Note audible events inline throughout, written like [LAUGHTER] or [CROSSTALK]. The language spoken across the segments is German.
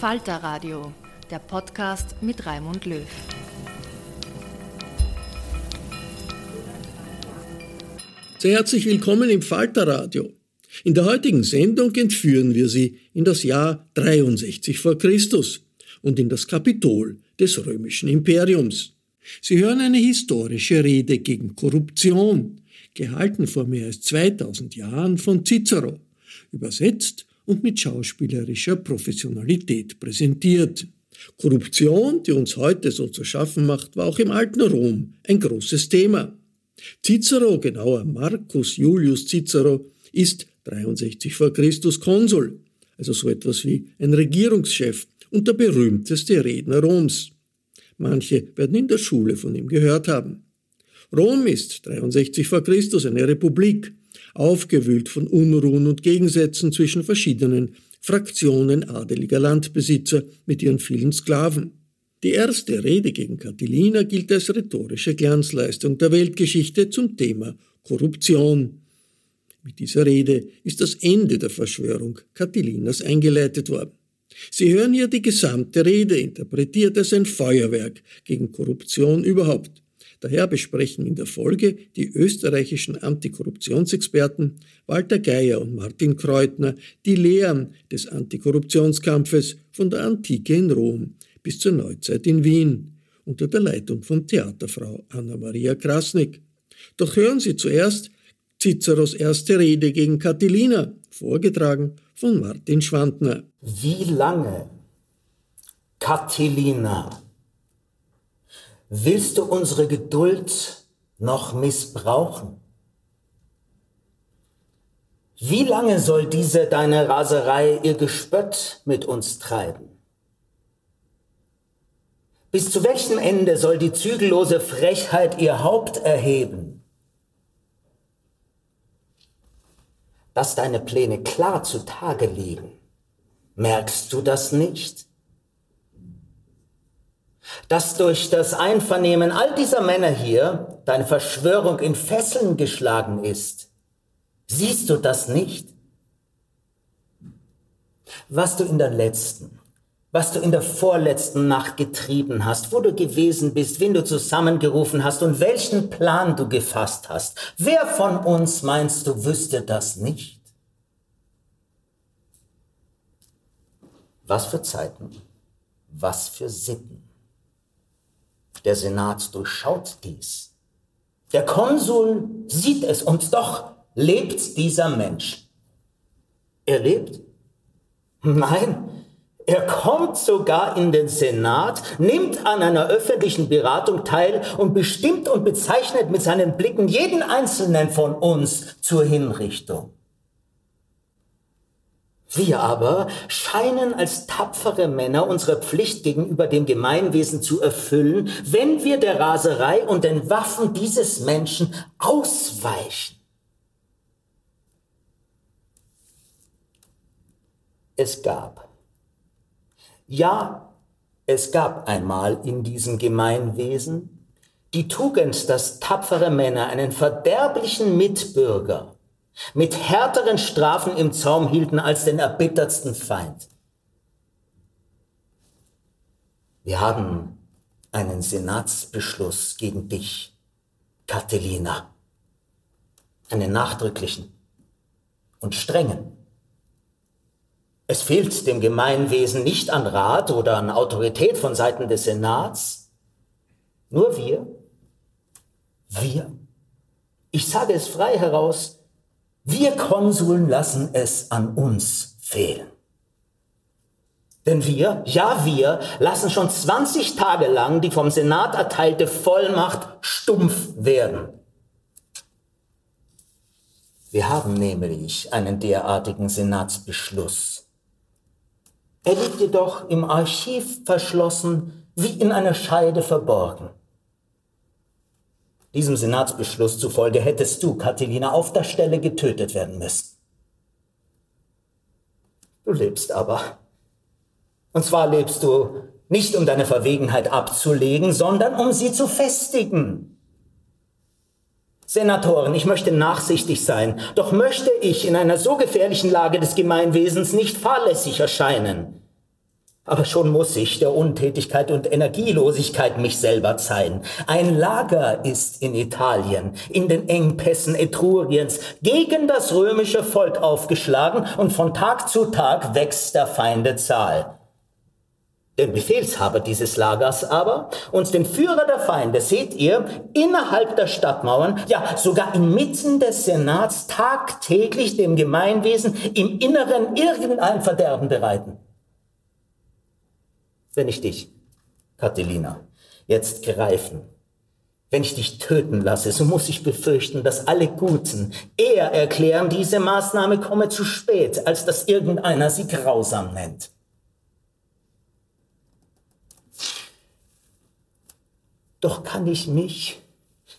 Falter Radio, der Podcast mit Raimund Löw. Sehr herzlich willkommen im Falter Radio. In der heutigen Sendung entführen wir Sie in das Jahr 63 vor Christus und in das Kapitol des römischen Imperiums. Sie hören eine historische Rede gegen Korruption, gehalten vor mehr als 2000 Jahren von Cicero, übersetzt und mit schauspielerischer Professionalität präsentiert. Korruption, die uns heute so zu schaffen macht, war auch im alten Rom ein großes Thema. Cicero, genauer Marcus Julius Cicero, ist 63 vor Christus Konsul, also so etwas wie ein Regierungschef und der berühmteste Redner Roms. Manche werden in der Schule von ihm gehört haben. Rom ist 63 vor Christus eine Republik, aufgewühlt von Unruhen und Gegensätzen zwischen verschiedenen Fraktionen adeliger Landbesitzer mit ihren vielen Sklaven. Die erste Rede gegen Catilina gilt als rhetorische Glanzleistung der Weltgeschichte zum Thema Korruption. Mit dieser Rede ist das Ende der Verschwörung Catilinas eingeleitet worden. Sie hören hier die gesamte Rede, interpretiert als ein Feuerwerk gegen Korruption überhaupt. Daher besprechen in der Folge die österreichischen Antikorruptionsexperten Walter Geier und Martin Kreutner die Lehren des Antikorruptionskampfes von der Antike in Rom bis zur Neuzeit in Wien unter der Leitung von Theaterfrau Anna-Maria Krasnick. Doch hören Sie zuerst Ciceros erste Rede gegen Catilina, vorgetragen von Martin Schwandner. Wie lange, Catilina, Willst du unsere Geduld noch missbrauchen? Wie lange soll diese deine Raserei ihr Gespött mit uns treiben? Bis zu welchem Ende soll die zügellose Frechheit ihr Haupt erheben? Dass deine Pläne klar zutage liegen, merkst du das nicht? Dass durch das Einvernehmen all dieser Männer hier deine Verschwörung in Fesseln geschlagen ist. Siehst du das nicht? Was du in der letzten, was du in der vorletzten Nacht getrieben hast, wo du gewesen bist, wen du zusammengerufen hast und welchen Plan du gefasst hast. Wer von uns meinst du wüsste das nicht? Was für Zeiten, was für Sitten. Der Senat durchschaut dies. Der Konsul sieht es und doch lebt dieser Mensch. Er lebt? Nein, er kommt sogar in den Senat, nimmt an einer öffentlichen Beratung teil und bestimmt und bezeichnet mit seinen Blicken jeden einzelnen von uns zur Hinrichtung. Wir aber scheinen als tapfere Männer unsere Pflicht gegenüber dem Gemeinwesen zu erfüllen, wenn wir der Raserei und den Waffen dieses Menschen ausweichen. Es gab. Ja, es gab einmal in diesem Gemeinwesen die Tugend, dass tapfere Männer einen verderblichen Mitbürger mit härteren Strafen im Zaum hielten als den erbittertsten Feind. Wir haben einen Senatsbeschluss gegen dich, Catilina. Einen nachdrücklichen und strengen. Es fehlt dem Gemeinwesen nicht an Rat oder an Autorität von Seiten des Senats. Nur wir, wir, ich sage es frei heraus, wir Konsuln lassen es an uns fehlen. Denn wir, ja wir, lassen schon 20 Tage lang die vom Senat erteilte Vollmacht stumpf werden. Wir haben nämlich einen derartigen Senatsbeschluss. Er liegt jedoch im Archiv verschlossen, wie in einer Scheide verborgen. Diesem Senatsbeschluss zufolge hättest du, Catilina, auf der Stelle getötet werden müssen. Du lebst aber. Und zwar lebst du nicht um deine Verwegenheit abzulegen, sondern um sie zu festigen. Senatoren, ich möchte nachsichtig sein, doch möchte ich in einer so gefährlichen Lage des Gemeinwesens nicht fahrlässig erscheinen. Aber schon muss ich der Untätigkeit und Energielosigkeit mich selber zeigen. Ein Lager ist in Italien, in den Engpässen Etruriens, gegen das römische Volk aufgeschlagen und von Tag zu Tag wächst der Feinde Zahl. Den Befehlshaber dieses Lagers aber und den Führer der Feinde seht ihr innerhalb der Stadtmauern, ja sogar inmitten des Senats tagtäglich dem Gemeinwesen im Inneren irgendein Verderben bereiten wenn ich dich, Catilina, jetzt greifen, wenn ich dich töten lasse, so muss ich befürchten, dass alle Guten eher erklären, diese Maßnahme komme zu spät, als dass irgendeiner sie grausam nennt. Doch kann ich mich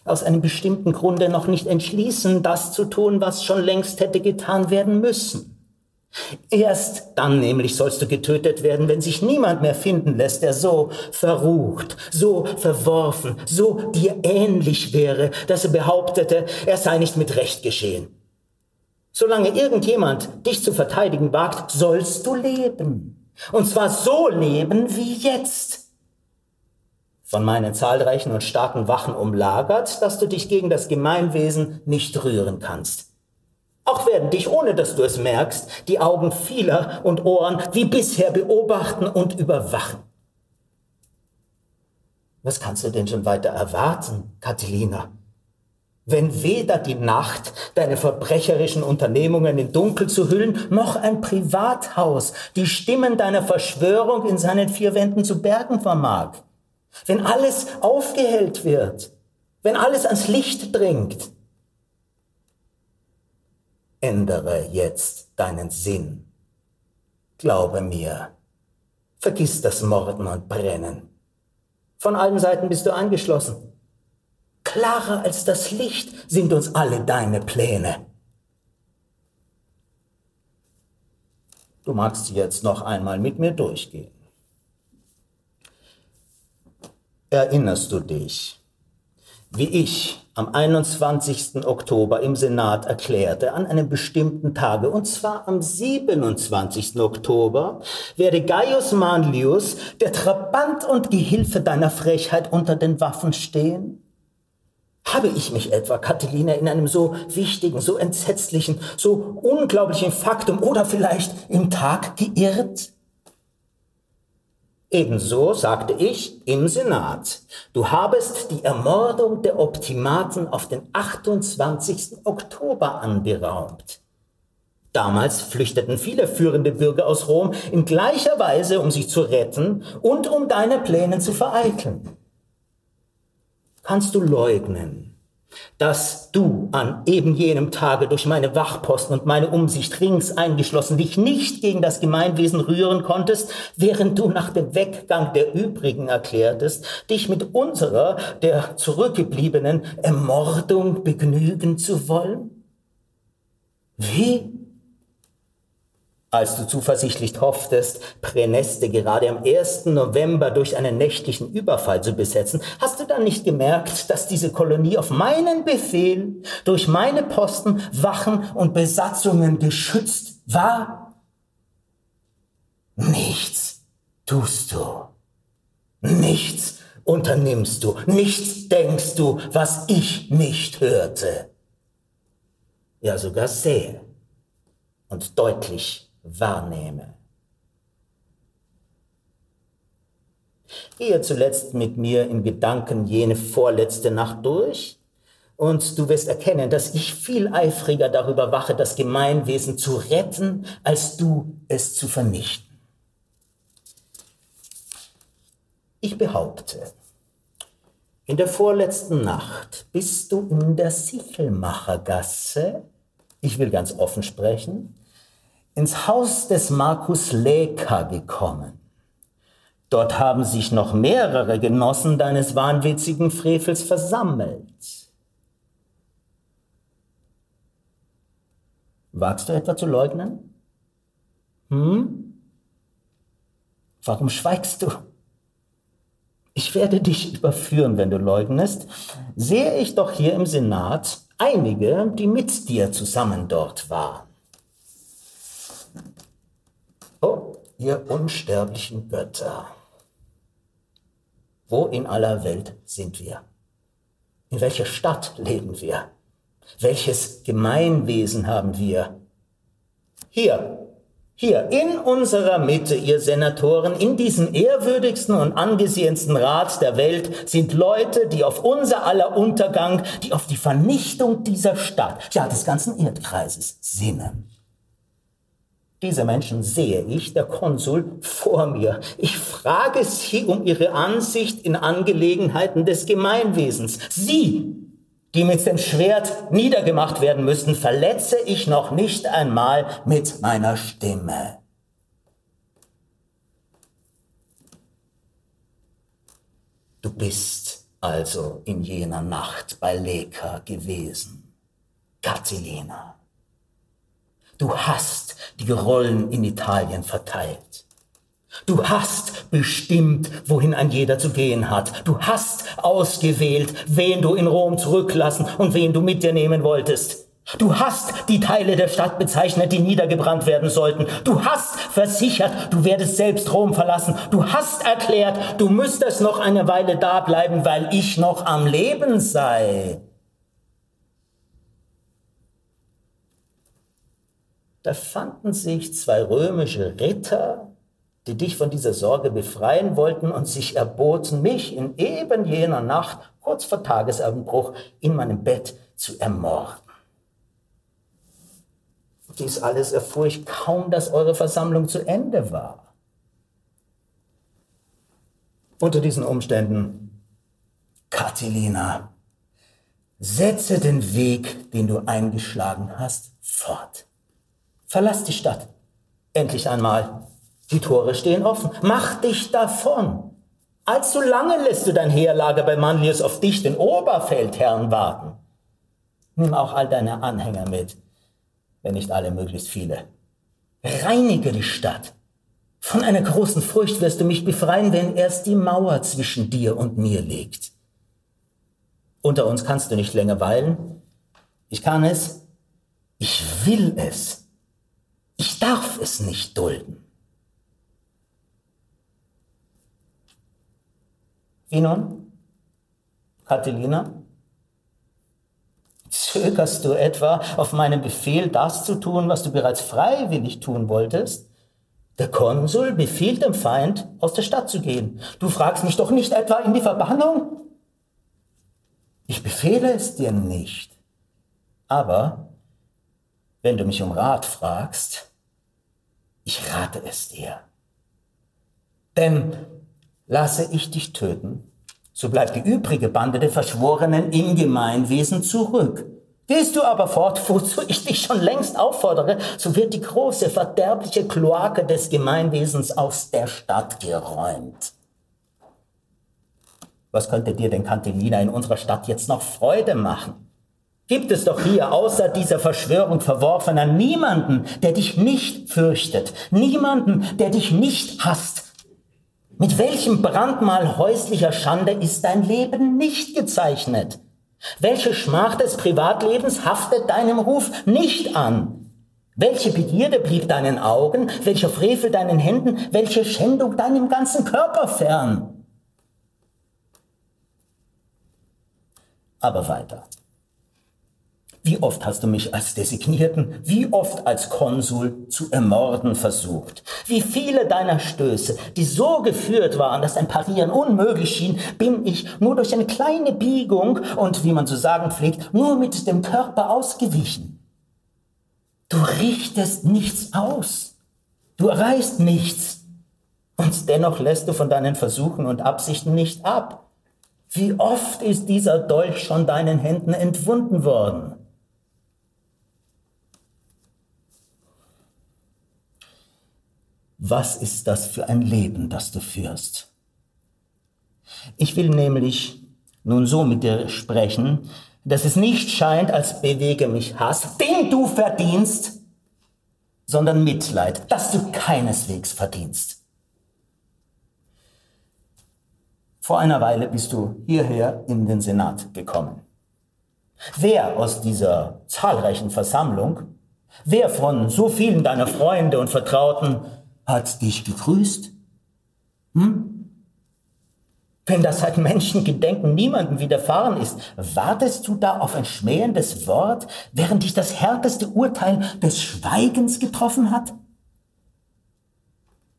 aus einem bestimmten Grunde noch nicht entschließen, das zu tun, was schon längst hätte getan werden müssen. Erst dann nämlich sollst du getötet werden, wenn sich niemand mehr finden lässt, der so verrucht, so verworfen, so dir ähnlich wäre, dass er behauptete, er sei nicht mit Recht geschehen. Solange irgendjemand dich zu verteidigen wagt, sollst du leben. Und zwar so leben wie jetzt. Von meinen zahlreichen und starken Wachen umlagert, dass du dich gegen das Gemeinwesen nicht rühren kannst. Auch werden dich, ohne dass du es merkst, die Augen vieler und Ohren wie bisher beobachten und überwachen. Was kannst du denn schon weiter erwarten, Catilina? Wenn weder die Nacht deine verbrecherischen Unternehmungen in Dunkel zu hüllen, noch ein Privathaus die Stimmen deiner Verschwörung in seinen vier Wänden zu bergen vermag. Wenn alles aufgehellt wird, wenn alles ans Licht dringt, Ändere jetzt deinen Sinn. Glaube mir, vergiss das Morden und Brennen. Von allen Seiten bist du eingeschlossen. Klarer als das Licht sind uns alle deine Pläne. Du magst jetzt noch einmal mit mir durchgehen. Erinnerst du dich, wie ich am 21. Oktober im Senat erklärte, an einem bestimmten Tage, und zwar am 27. Oktober, werde Gaius Manlius, der Trabant und Gehilfe deiner Frechheit, unter den Waffen stehen? Habe ich mich etwa, Catilina, in einem so wichtigen, so entsetzlichen, so unglaublichen Faktum oder vielleicht im Tag geirrt? Ebenso sagte ich im Senat, du habest die Ermordung der Optimaten auf den 28. Oktober anberaumt. Damals flüchteten viele führende Bürger aus Rom in gleicher Weise, um sich zu retten und um deine Pläne zu vereiteln. Kannst du leugnen, dass du an eben jenem Tage durch meine Wachposten und meine Umsicht rings eingeschlossen dich nicht gegen das Gemeinwesen rühren konntest, während du nach dem Weggang der übrigen erklärtest, dich mit unserer, der zurückgebliebenen, Ermordung begnügen zu wollen? Wie als du zuversichtlich hofftest, Präneste gerade am 1. November durch einen nächtlichen Überfall zu besetzen, hast du dann nicht gemerkt, dass diese Kolonie auf meinen Befehl durch meine Posten, Wachen und Besatzungen geschützt war? Nichts tust du. Nichts unternimmst du. Nichts denkst du, was ich nicht hörte. Ja, sogar sehe und deutlich wahrnehme. Gehe zuletzt mit mir in Gedanken jene vorletzte Nacht durch, und du wirst erkennen, dass ich viel eifriger darüber wache, das Gemeinwesen zu retten, als du es zu vernichten. Ich behaupte, in der vorletzten Nacht bist du in der Sichelmachergasse, ich will ganz offen sprechen, ins Haus des Markus Leka gekommen. Dort haben sich noch mehrere Genossen deines wahnwitzigen Frevels versammelt. Wagst du etwa zu leugnen? Hm? Warum schweigst du? Ich werde dich überführen, wenn du leugnest. Sehe ich doch hier im Senat einige, die mit dir zusammen dort waren. Ihr unsterblichen Götter. Wo in aller Welt sind wir? In welcher Stadt leben wir? Welches Gemeinwesen haben wir? Hier, hier in unserer Mitte, ihr Senatoren, in diesem ehrwürdigsten und angesehensten Rat der Welt sind Leute, die auf unser aller Untergang, die auf die Vernichtung dieser Stadt, ja des ganzen Erdkreises sinnen. Diese Menschen sehe ich, der Konsul, vor mir. Ich frage Sie um Ihre Ansicht in Angelegenheiten des Gemeinwesens. Sie, die mit dem Schwert niedergemacht werden müssten, verletze ich noch nicht einmal mit meiner Stimme. Du bist also in jener Nacht bei Leka gewesen, Catilina. Du hast die Rollen in Italien verteilt. Du hast bestimmt, wohin ein jeder zu gehen hat. Du hast ausgewählt, wen du in Rom zurücklassen und wen du mit dir nehmen wolltest. Du hast die Teile der Stadt bezeichnet, die niedergebrannt werden sollten. Du hast versichert, du werdest selbst Rom verlassen. Du hast erklärt, du müsstest noch eine Weile da bleiben, weil ich noch am Leben sei. Da fanden sich zwei römische Ritter, die dich von dieser Sorge befreien wollten und sich erboten, mich in eben jener Nacht, kurz vor Tagesanbruch, in meinem Bett zu ermorden. Dies alles erfuhr ich kaum, dass eure Versammlung zu Ende war. Unter diesen Umständen, Catilina, setze den Weg, den du eingeschlagen hast, fort. Verlass die Stadt. Endlich einmal. Die Tore stehen offen. Mach dich davon. Allzu lange lässt du dein Heerlager bei Manlius auf dich, den Oberfeldherrn, warten. Nimm auch all deine Anhänger mit, wenn nicht alle, möglichst viele. Reinige die Stadt. Von einer großen Furcht wirst du mich befreien, wenn erst die Mauer zwischen dir und mir liegt. Unter uns kannst du nicht länger weilen. Ich kann es. Ich will es. Ich darf es nicht dulden. Wie nun? Catilina? Zögerst du etwa auf meinen Befehl, das zu tun, was du bereits freiwillig tun wolltest? Der Konsul befiehlt dem Feind, aus der Stadt zu gehen. Du fragst mich doch nicht etwa in die Verbannung? Ich befehle es dir nicht. Aber wenn du mich um Rat fragst, ich rate es dir. Denn lasse ich dich töten, so bleibt die übrige Bande der Verschworenen im Gemeinwesen zurück. Gehst du aber fort, wozu [LAUGHS] ich dich schon längst auffordere, so wird die große verderbliche Kloake des Gemeinwesens aus der Stadt geräumt. Was könnte dir denn Cantilina in unserer Stadt jetzt noch Freude machen? Gibt es doch hier außer dieser Verschwörung Verworfener niemanden, der dich nicht fürchtet, niemanden, der dich nicht hasst. Mit welchem Brandmal häuslicher Schande ist dein Leben nicht gezeichnet? Welche Schmach des Privatlebens haftet deinem Ruf nicht an? Welche Begierde blieb deinen Augen, welcher Frevel deinen Händen, welche Schändung deinem ganzen Körper fern? Aber weiter. Wie oft hast du mich als Designierten, wie oft als Konsul zu ermorden versucht? Wie viele deiner Stöße, die so geführt waren, dass ein Parieren unmöglich schien, bin ich nur durch eine kleine Biegung und, wie man zu sagen pflegt, nur mit dem Körper ausgewichen. Du richtest nichts aus. Du erreichst nichts. Und dennoch lässt du von deinen Versuchen und Absichten nicht ab. Wie oft ist dieser Dolch schon deinen Händen entwunden worden? Was ist das für ein Leben, das du führst? Ich will nämlich nun so mit dir sprechen, dass es nicht scheint, als bewege mich Hass, den du verdienst, sondern Mitleid, das du keineswegs verdienst. Vor einer Weile bist du hierher in den Senat gekommen. Wer aus dieser zahlreichen Versammlung, wer von so vielen deiner Freunde und Vertrauten hat dich gegrüßt? Hm? Wenn das seit Menschengedenken niemandem widerfahren ist, wartest du da auf ein schmähendes Wort, während dich das härteste Urteil des Schweigens getroffen hat?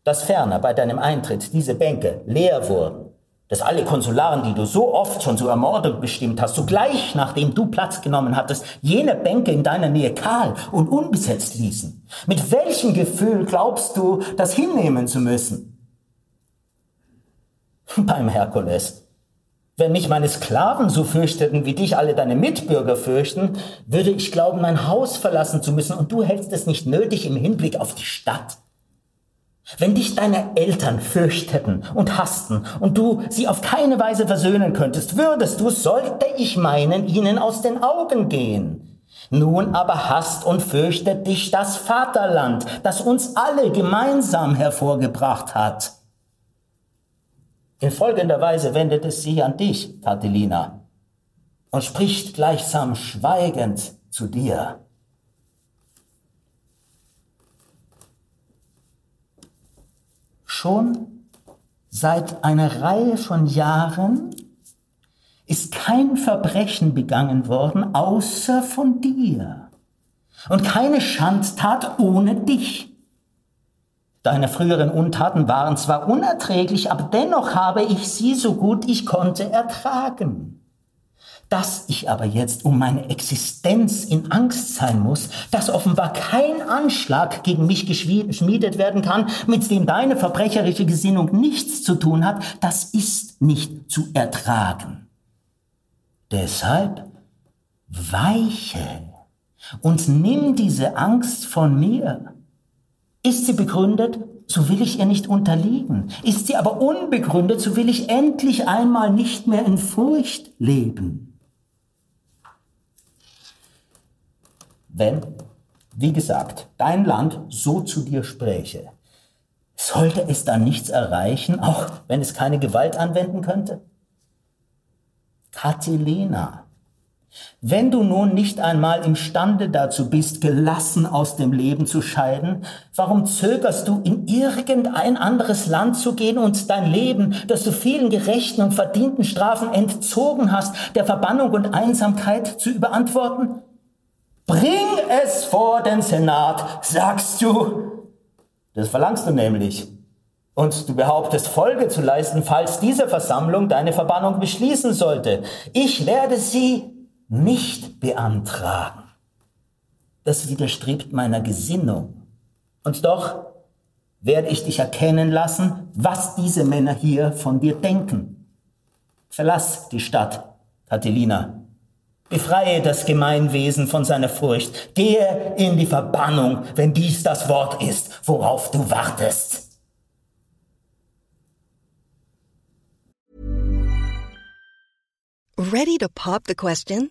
Dass ferner bei deinem Eintritt diese Bänke leer wurden, dass alle Konsularen, die du so oft schon zur Ermordung bestimmt hast, sogleich nachdem du Platz genommen hattest, jene Bänke in deiner Nähe kahl und unbesetzt ließen. Mit welchem Gefühl glaubst du, das hinnehmen zu müssen? [LAUGHS] Beim Herkules. Wenn mich meine Sklaven so fürchteten, wie dich alle deine Mitbürger fürchten, würde ich glauben, mein Haus verlassen zu müssen, und du hältst es nicht nötig im Hinblick auf die Stadt. Wenn dich deine Eltern fürchteten und hassten und du sie auf keine Weise versöhnen könntest, würdest du, sollte ich meinen, ihnen aus den Augen gehen. Nun aber hasst und fürchtet dich das Vaterland, das uns alle gemeinsam hervorgebracht hat. In folgender Weise wendet es sich an dich, Catilina, und spricht gleichsam schweigend zu dir. Schon seit einer Reihe von Jahren ist kein Verbrechen begangen worden, außer von dir. Und keine Schandtat ohne dich. Deine früheren Untaten waren zwar unerträglich, aber dennoch habe ich sie so gut ich konnte ertragen. Dass ich aber jetzt um meine Existenz in Angst sein muss, dass offenbar kein Anschlag gegen mich geschmiedet werden kann, mit dem deine verbrecherische Gesinnung nichts zu tun hat, das ist nicht zu ertragen. Deshalb weiche und nimm diese Angst von mir. Ist sie begründet, so will ich ihr nicht unterliegen. Ist sie aber unbegründet, so will ich endlich einmal nicht mehr in Furcht leben. Wenn, wie gesagt, dein Land so zu dir spräche, sollte es dann nichts erreichen, auch wenn es keine Gewalt anwenden könnte? Catilina, wenn du nun nicht einmal imstande dazu bist, gelassen aus dem Leben zu scheiden, warum zögerst du, in irgendein anderes Land zu gehen und dein Leben, das du vielen gerechten und verdienten Strafen entzogen hast, der Verbannung und Einsamkeit zu überantworten? Bring es vor den Senat, sagst du. Das verlangst du nämlich. Und du behauptest Folge zu leisten, falls diese Versammlung deine Verbannung beschließen sollte. Ich werde sie nicht beantragen. Das widerstrebt meiner Gesinnung. Und doch werde ich dich erkennen lassen, was diese Männer hier von dir denken. Verlass die Stadt, Catilina. Befreie das Gemeinwesen von seiner Furcht. Gehe in die Verbannung, wenn dies das Wort ist, worauf du wartest. Ready to pop the question?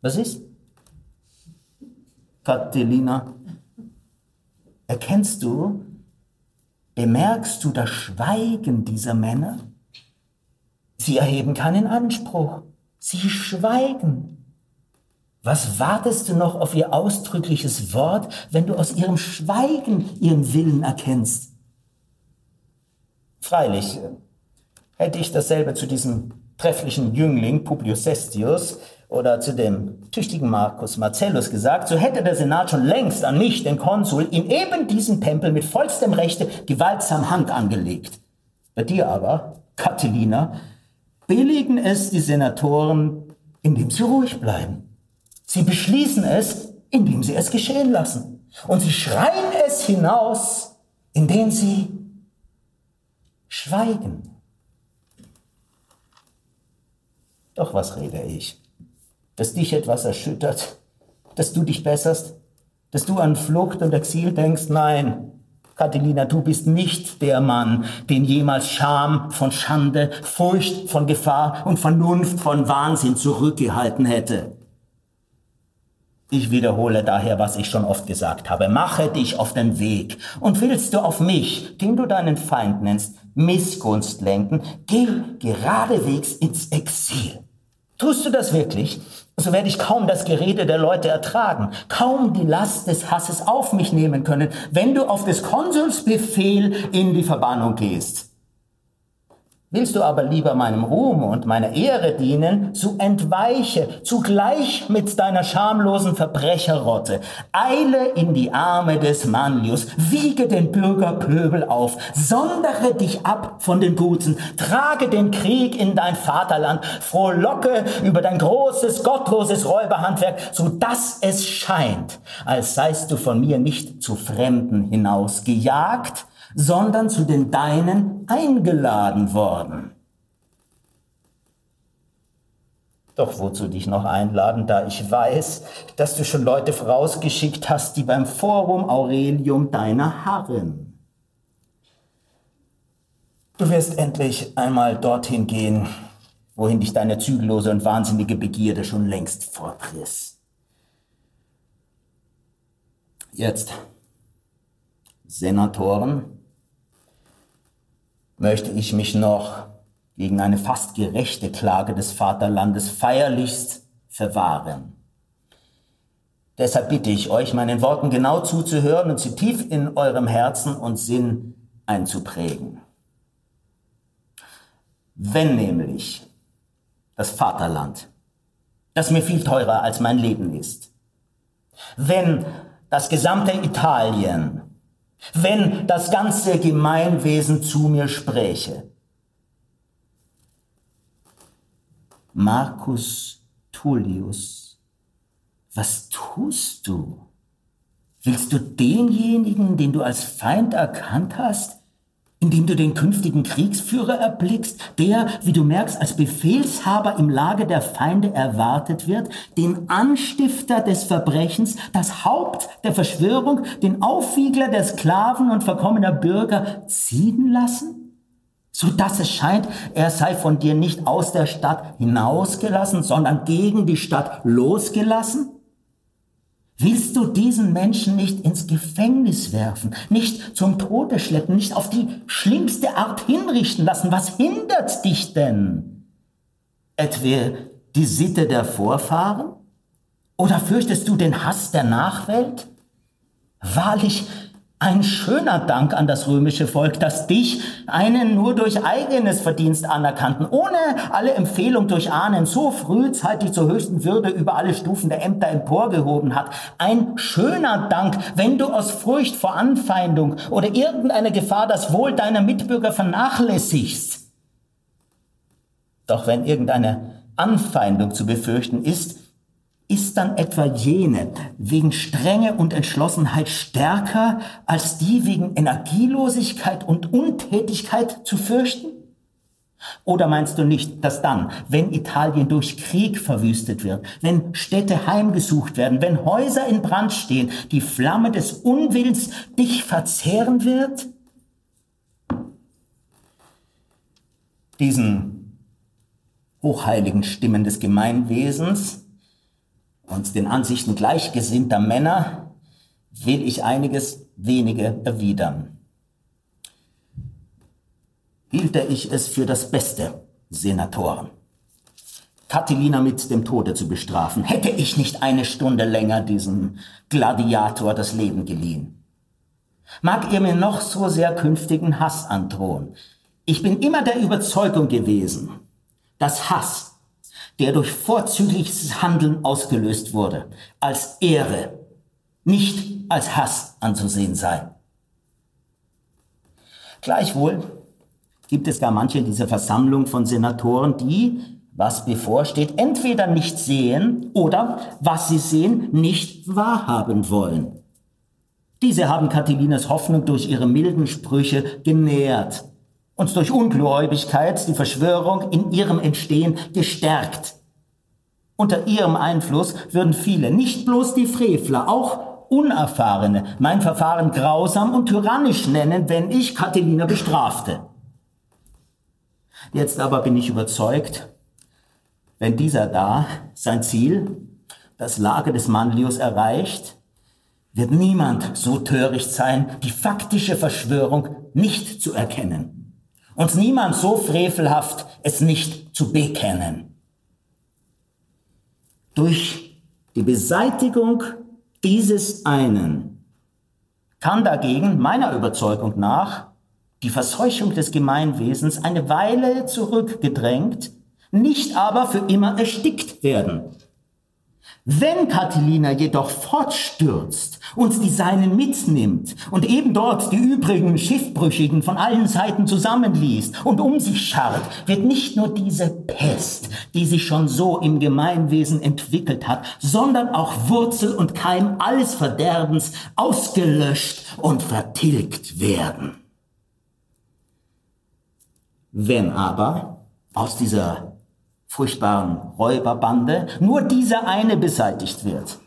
Was ist? Catilina, erkennst du, bemerkst du das Schweigen dieser Männer? Sie erheben keinen Anspruch. Sie schweigen. Was wartest du noch auf ihr ausdrückliches Wort, wenn du aus ihrem Schweigen ihren Willen erkennst? Freilich, hätte ich dasselbe zu diesem trefflichen Jüngling Publius Sestius oder zu dem tüchtigen Marcus Marcellus gesagt, so hätte der Senat schon längst an mich, den Konsul, in eben diesem Tempel mit vollstem Rechte gewaltsam Hand angelegt. Bei dir aber, Catilina, billigen es die Senatoren, indem sie ruhig bleiben. Sie beschließen es, indem sie es geschehen lassen. Und sie schreien es hinaus, indem sie schweigen. Doch was rede ich? dass dich etwas erschüttert, dass du dich besserst, dass du an Flucht und Exil denkst, nein, Catilina, du bist nicht der Mann, den jemals Scham von Schande, Furcht von Gefahr und Vernunft von Wahnsinn zurückgehalten hätte. Ich wiederhole daher, was ich schon oft gesagt habe. Mache dich auf den Weg. Und willst du auf mich, den du deinen Feind nennst, Missgunst lenken, geh geradewegs ins Exil. Tust du das wirklich? so werde ich kaum das Gerede der Leute ertragen, kaum die Last des Hasses auf mich nehmen können, wenn du auf des Konsuls Befehl in die Verbannung gehst. Willst du aber lieber meinem Ruhm und meiner Ehre dienen, so entweiche zugleich mit deiner schamlosen Verbrecherrotte. Eile in die Arme des Manlius, wiege den Bürgerpöbel auf, sondere dich ab von den Guten, trage den Krieg in dein Vaterland, frohlocke über dein großes, gottloses Räuberhandwerk, so dass es scheint, als seist du von mir nicht zu Fremden hinausgejagt, sondern zu den Deinen eingeladen worden. Doch wozu dich noch einladen, da ich weiß, dass du schon Leute vorausgeschickt hast, die beim Forum Aurelium deiner harren. Du wirst endlich einmal dorthin gehen, wohin dich deine zügellose und wahnsinnige Begierde schon längst fortriss. Jetzt, Senatoren, möchte ich mich noch gegen eine fast gerechte Klage des Vaterlandes feierlichst verwahren. Deshalb bitte ich euch, meinen Worten genau zuzuhören und sie tief in eurem Herzen und Sinn einzuprägen. Wenn nämlich das Vaterland, das mir viel teurer als mein Leben ist, wenn das gesamte Italien wenn das ganze Gemeinwesen zu mir spräche. Marcus Tullius, was tust du? Willst du denjenigen, den du als Feind erkannt hast, indem du den künftigen Kriegsführer erblickst, der, wie du merkst, als Befehlshaber im Lager der Feinde erwartet wird, den Anstifter des Verbrechens, das Haupt der Verschwörung, den Aufwiegler der Sklaven und verkommener Bürger ziehen lassen? so dass es scheint, er sei von dir nicht aus der Stadt hinausgelassen, sondern gegen die Stadt losgelassen? Willst du diesen Menschen nicht ins Gefängnis werfen, nicht zum Tode schleppen, nicht auf die schlimmste Art hinrichten lassen? Was hindert dich denn? Etwa die Sitte der Vorfahren? Oder fürchtest du den Hass der Nachwelt? Wahrlich, ein schöner Dank an das römische Volk, das dich, einen nur durch eigenes Verdienst anerkannten, ohne alle Empfehlung durch Ahnen, so frühzeitig zur höchsten Würde über alle Stufen der Ämter emporgehoben hat. Ein schöner Dank, wenn du aus Furcht vor Anfeindung oder irgendeiner Gefahr das Wohl deiner Mitbürger vernachlässigst. Doch wenn irgendeine Anfeindung zu befürchten ist, ist dann etwa jene wegen Strenge und Entschlossenheit stärker als die wegen Energielosigkeit und Untätigkeit zu fürchten? Oder meinst du nicht, dass dann, wenn Italien durch Krieg verwüstet wird, wenn Städte heimgesucht werden, wenn Häuser in Brand stehen, die Flamme des Unwillens dich verzehren wird? Diesen hochheiligen Stimmen des Gemeinwesens und den Ansichten gleichgesinnter Männer will ich einiges wenige erwidern. Hielte ich es für das Beste, Senatoren, Catilina mit dem Tode zu bestrafen, hätte ich nicht eine Stunde länger diesem Gladiator das Leben geliehen. Mag ihr mir noch so sehr künftigen Hass androhen, ich bin immer der Überzeugung gewesen, dass Hass der durch vorzügliches Handeln ausgelöst wurde, als Ehre, nicht als Hass anzusehen sei. Gleichwohl gibt es gar manche in dieser Versammlung von Senatoren, die, was bevorsteht, entweder nicht sehen oder, was sie sehen, nicht wahrhaben wollen. Diese haben Catilinas Hoffnung durch ihre milden Sprüche genährt und durch Ungläubigkeit die Verschwörung in ihrem Entstehen gestärkt. Unter ihrem Einfluss würden viele, nicht bloß die Frevler, auch Unerfahrene, mein Verfahren grausam und tyrannisch nennen, wenn ich Catilina bestrafte. Jetzt aber bin ich überzeugt, wenn dieser da sein Ziel, das Lager des Manlius erreicht, wird niemand so töricht sein, die faktische Verschwörung nicht zu erkennen und niemand so frevelhaft, es nicht zu bekennen. Durch die Beseitigung dieses einen kann dagegen meiner Überzeugung nach die Verseuchung des Gemeinwesens eine Weile zurückgedrängt, nicht aber für immer erstickt werden. Wenn Catilina jedoch fortstürzt und die Seinen mitnimmt und eben dort die übrigen Schiffbrüchigen von allen Seiten zusammenliest und um sich scharrt, wird nicht nur diese Pest, die sich schon so im Gemeinwesen entwickelt hat, sondern auch Wurzel und Keim alles Verderbens ausgelöscht und vertilgt werden. Wenn aber aus dieser furchtbaren Räuberbande nur dieser eine beseitigt wird,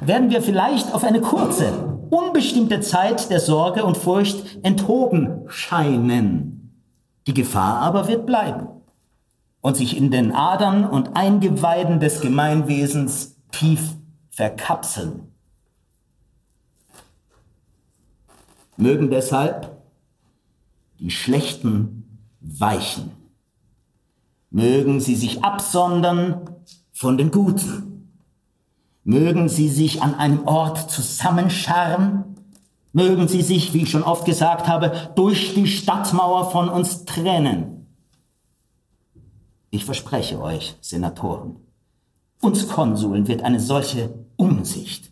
werden wir vielleicht auf eine kurze, unbestimmte Zeit der Sorge und Furcht enthoben scheinen. Die Gefahr aber wird bleiben und sich in den Adern und Eingeweiden des Gemeinwesens tief verkapseln. Mögen deshalb die Schlechten weichen Mögen sie sich absondern von den Guten. Mögen sie sich an einem Ort zusammenscharren. Mögen sie sich, wie ich schon oft gesagt habe, durch die Stadtmauer von uns trennen. Ich verspreche euch, Senatoren, uns Konsuln wird eine solche Umsicht,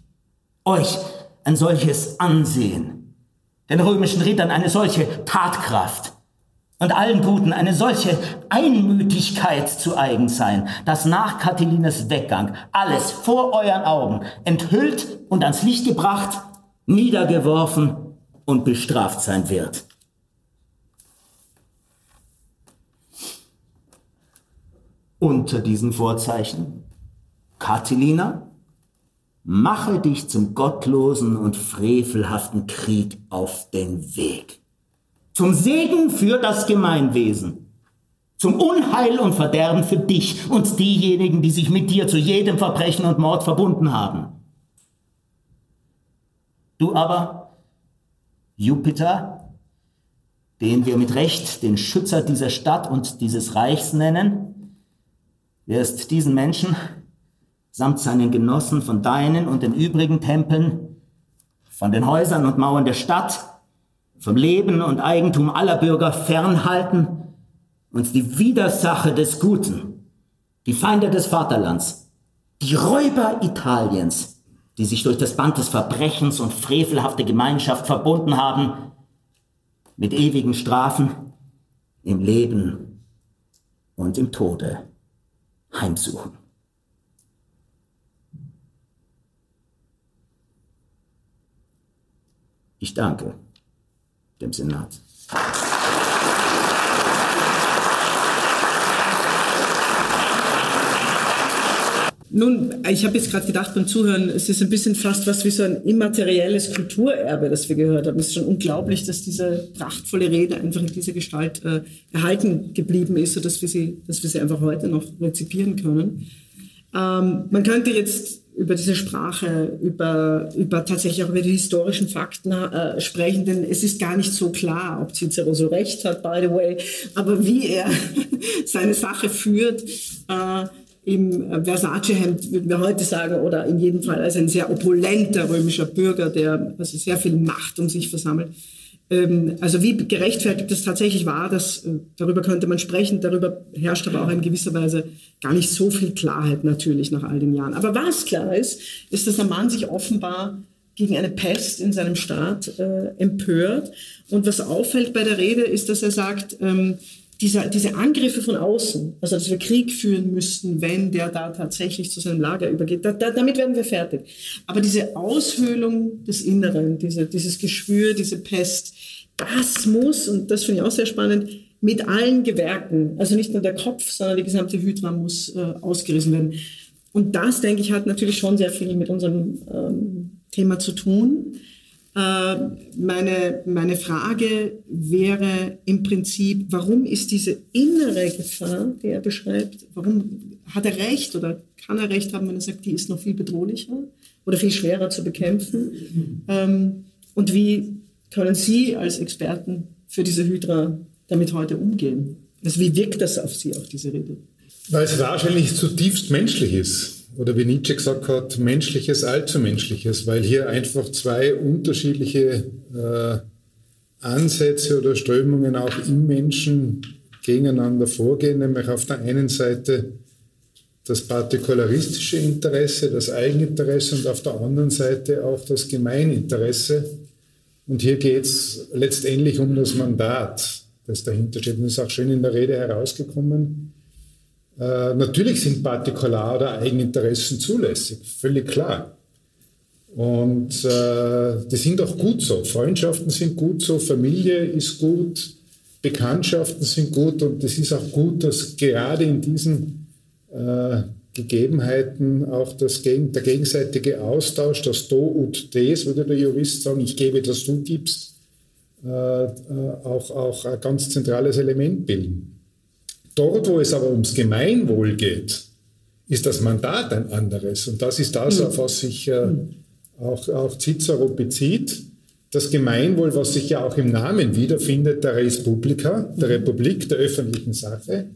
euch ein solches Ansehen, den römischen Rittern eine solche Tatkraft, und allen Guten eine solche Einmütigkeit zu eigen sein, dass nach Catilines Weggang alles vor euren Augen enthüllt und ans Licht gebracht, niedergeworfen und bestraft sein wird. Unter diesen Vorzeichen, Catilina, mache dich zum gottlosen und frevelhaften Krieg auf den Weg zum Segen für das Gemeinwesen, zum Unheil und Verderben für dich und diejenigen, die sich mit dir zu jedem Verbrechen und Mord verbunden haben. Du aber, Jupiter, den wir mit Recht den Schützer dieser Stadt und dieses Reichs nennen, wirst diesen Menschen samt seinen Genossen von deinen und den übrigen Tempeln, von den Häusern und Mauern der Stadt, vom Leben und Eigentum aller Bürger fernhalten und die Widersache des Guten, die Feinde des Vaterlands, die Räuber Italiens, die sich durch das Band des Verbrechens und frevelhafte Gemeinschaft verbunden haben, mit ewigen Strafen im Leben und im Tode heimsuchen. Ich danke dem Senat. Nun, ich habe jetzt gerade gedacht beim Zuhören, es ist ein bisschen fast was wie so ein immaterielles Kulturerbe, das wir gehört haben. Es ist schon unglaublich, dass diese prachtvolle Rede einfach in dieser Gestalt äh, erhalten geblieben ist, sodass wir sie, dass wir sie einfach heute noch rezipieren können. Ähm, man könnte jetzt über diese Sprache, über, über tatsächlich auch über die historischen Fakten äh, sprechen, denn es ist gar nicht so klar, ob Cicero so recht hat, by the way, aber wie er [LAUGHS] seine Sache führt, äh, im Versace-Hemd, würden wir heute sagen, oder in jedem Fall als ein sehr opulenter römischer Bürger, der also sehr viel Macht um sich versammelt, also wie gerechtfertigt das tatsächlich war, das, äh, darüber könnte man sprechen. Darüber herrscht aber auch in gewisser Weise gar nicht so viel Klarheit natürlich nach all den Jahren. Aber was klar ist, ist, dass der Mann sich offenbar gegen eine Pest in seinem Staat äh, empört. Und was auffällt bei der Rede ist, dass er sagt, ähm, diese, diese Angriffe von außen, also dass wir Krieg führen müssten, wenn der da tatsächlich zu seinem Lager übergeht, da, da, damit werden wir fertig. Aber diese Aushöhlung des Inneren, diese, dieses Geschwür, diese Pest, das muss, und das finde ich auch sehr spannend, mit allen Gewerken, also nicht nur der Kopf, sondern die gesamte Hydra muss äh, ausgerissen werden. Und das, denke ich, hat natürlich schon sehr viel mit unserem ähm, Thema zu tun. Äh, meine, meine Frage wäre im Prinzip, warum ist diese innere Gefahr, die er beschreibt, warum hat er recht oder kann er recht haben, wenn er sagt, die ist noch viel bedrohlicher oder viel schwerer zu bekämpfen? Ähm, und wie können Sie als Experten für diese Hydra damit heute umgehen? Also wie wirkt das auf Sie, auch diese Rede? Weil es wahrscheinlich zutiefst menschlich ist oder wie Nietzsche gesagt hat, menschliches, allzu menschliches, weil hier einfach zwei unterschiedliche äh, Ansätze oder Strömungen auch im Menschen gegeneinander vorgehen, nämlich auf der einen Seite das partikularistische Interesse, das Eigeninteresse und auf der anderen Seite auch das Gemeininteresse. Und hier geht es letztendlich um das Mandat, das dahinter steht. Und das ist auch schön in der Rede herausgekommen. Äh, natürlich sind Partikular- oder Eigeninteressen zulässig, völlig klar. Und äh, die sind auch gut so. Freundschaften sind gut so, Familie ist gut, Bekanntschaften sind gut und es ist auch gut, dass gerade in diesen äh, Gegebenheiten auch das, der gegenseitige Austausch, das Do und Des, würde der Jurist sagen, ich gebe, dass du gibst, äh, äh auch, auch ein ganz zentrales Element bilden. Dort, wo es aber ums Gemeinwohl geht, ist das Mandat ein anderes. Und das ist das, auf was sich äh, auch, auch Cicero bezieht. Das Gemeinwohl, was sich ja auch im Namen wiederfindet, der Res Publica, der Republik, der öffentlichen Sache.